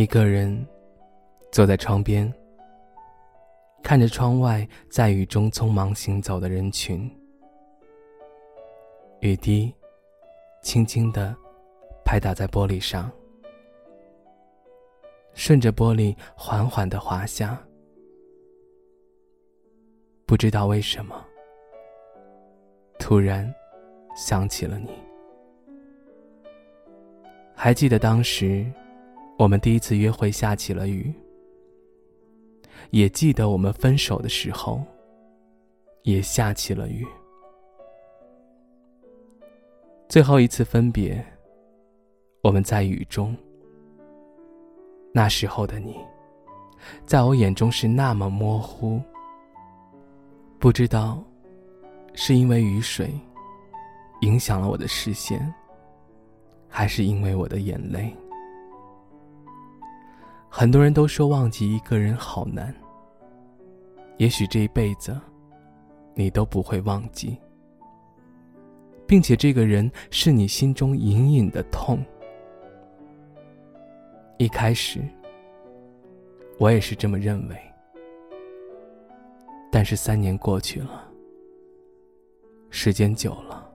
一个人坐在窗边，看着窗外在雨中匆忙行走的人群，雨滴轻轻的拍打在玻璃上，顺着玻璃缓缓的滑下。不知道为什么，突然想起了你。还记得当时。我们第一次约会下起了雨，也记得我们分手的时候，也下起了雨。最后一次分别，我们在雨中。那时候的你，在我眼中是那么模糊，不知道是因为雨水影响了我的视线，还是因为我的眼泪。很多人都说忘记一个人好难。也许这一辈子，你都不会忘记，并且这个人是你心中隐隐的痛。一开始，我也是这么认为。但是三年过去了，时间久了，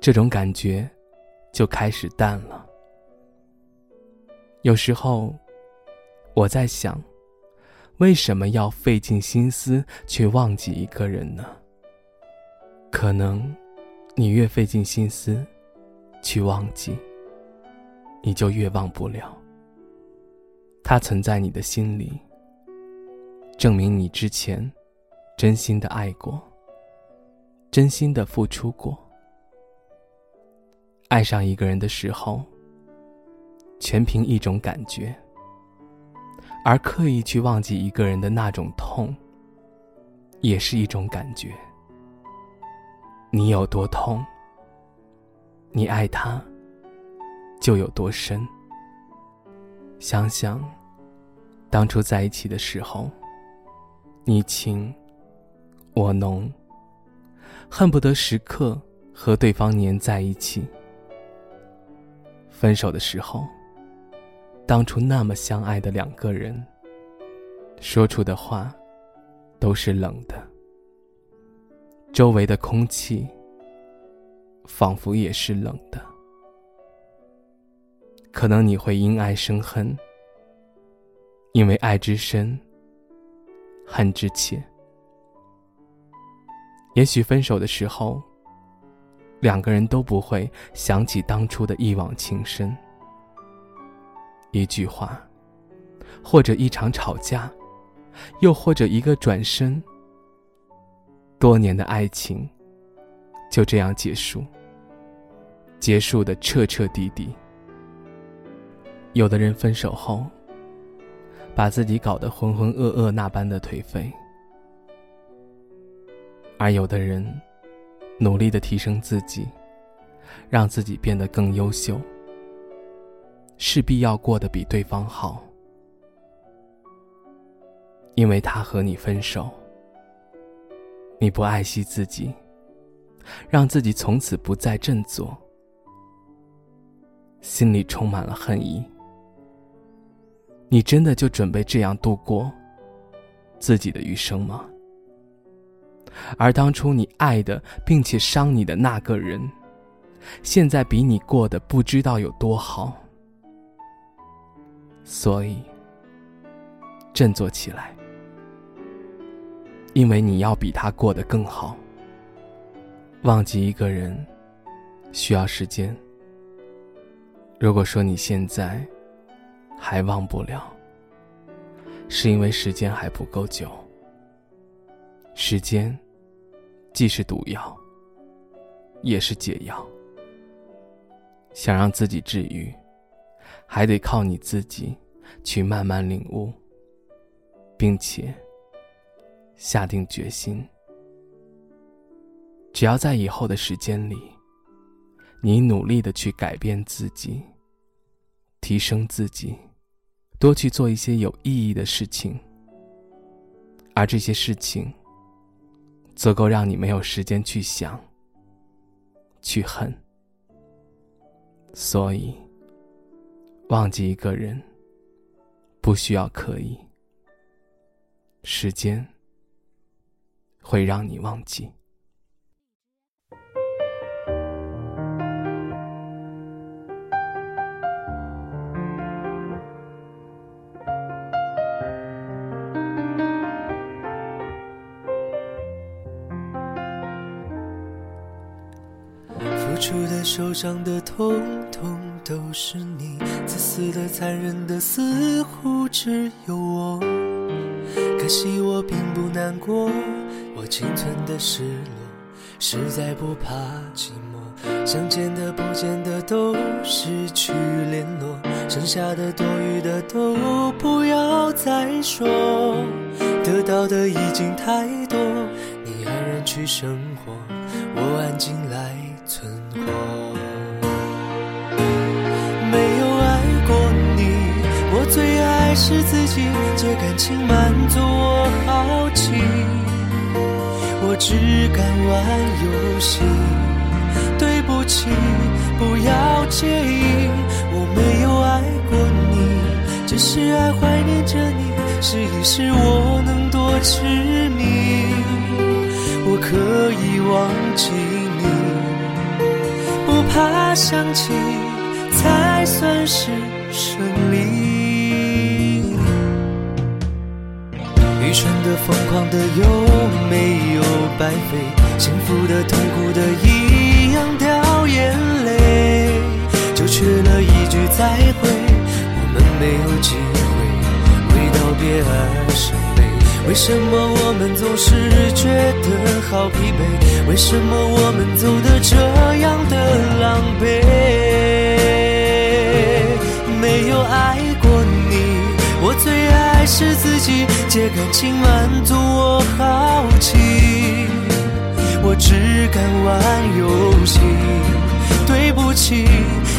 这种感觉就开始淡了。有时候，我在想，为什么要费尽心思去忘记一个人呢？可能，你越费尽心思去忘记，你就越忘不了。他存在你的心里，证明你之前真心的爱过，真心的付出过。爱上一个人的时候。全凭一种感觉，而刻意去忘记一个人的那种痛，也是一种感觉。你有多痛，你爱他就有多深。想想当初在一起的时候，你情我浓，恨不得时刻和对方黏在一起。分手的时候。当初那么相爱的两个人，说出的话都是冷的，周围的空气仿佛也是冷的。可能你会因爱生恨，因为爱之深，恨之切。也许分手的时候，两个人都不会想起当初的一往情深。一句话，或者一场吵架，又或者一个转身，多年的爱情就这样结束，结束的彻彻底底。有的人分手后，把自己搞得浑浑噩噩那般的颓废，而有的人努力的提升自己，让自己变得更优秀。势必要过得比对方好，因为他和你分手，你不爱惜自己，让自己从此不再振作，心里充满了恨意。你真的就准备这样度过自己的余生吗？而当初你爱的并且伤你的那个人，现在比你过得不知道有多好。所以，振作起来，因为你要比他过得更好。忘记一个人需要时间。如果说你现在还忘不了，是因为时间还不够久。时间既是毒药，也是解药。想让自己治愈，还得靠你自己去慢慢领悟，并且下定决心。只要在以后的时间里，你努力的去改变自己，提升自己，多去做一些有意义的事情，而这些事情。足够让你没有时间去想、去恨，所以忘记一个人不需要刻意，时间会让你忘记。付出的、受伤的，通通都是你；自私的、残忍的，似乎只有我。可惜我并不难过，我仅存的失落，实在不怕寂寞。想见的、不见的都失去联络，剩下的、多余的都不要再说。得到的已经太多，你安然去生活，我安静还是自己，借感情满足我好奇，我只敢玩游戏。对不起，不要介意，我没有爱过你，只是爱怀念着你，试一试我能多痴迷，我可以忘记你，不。怕想起才算是胜利。愚蠢的、疯狂的，有没有白费？幸福的、痛苦的，一样掉眼泪。就缺了一句再会，我们没有机会为道别而伤悲。为什么我们总是觉得好疲惫？为什么我们走的这样的狼狈？没有，爱是自己，借感情满足我好奇。我只敢玩游戏，对不起，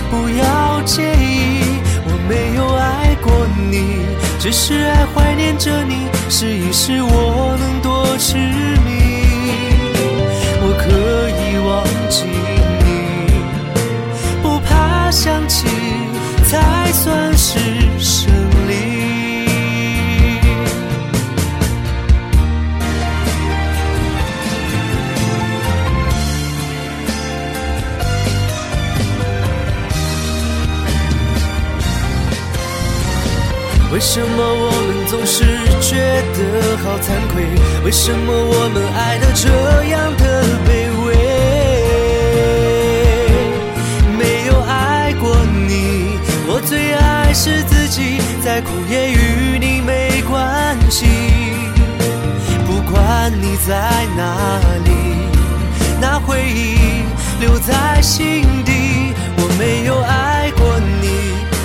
不要介意，我没有爱过你。只是爱怀念着你，试一试我能多痴迷。为什么我们总是觉得好惭愧？为什么我们爱的这样的卑微？没有爱过你，我最爱是自己，再苦也与你没关系。不管你在哪里，那回忆留在心底。我没有爱。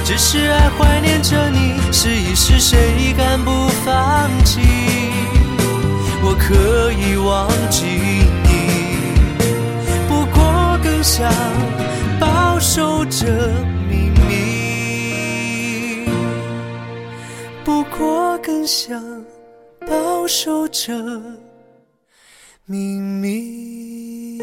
只是爱怀念着你，试一试，谁敢不放弃？我可以忘记你，不过更想保守着秘密。不过更想保守着秘密。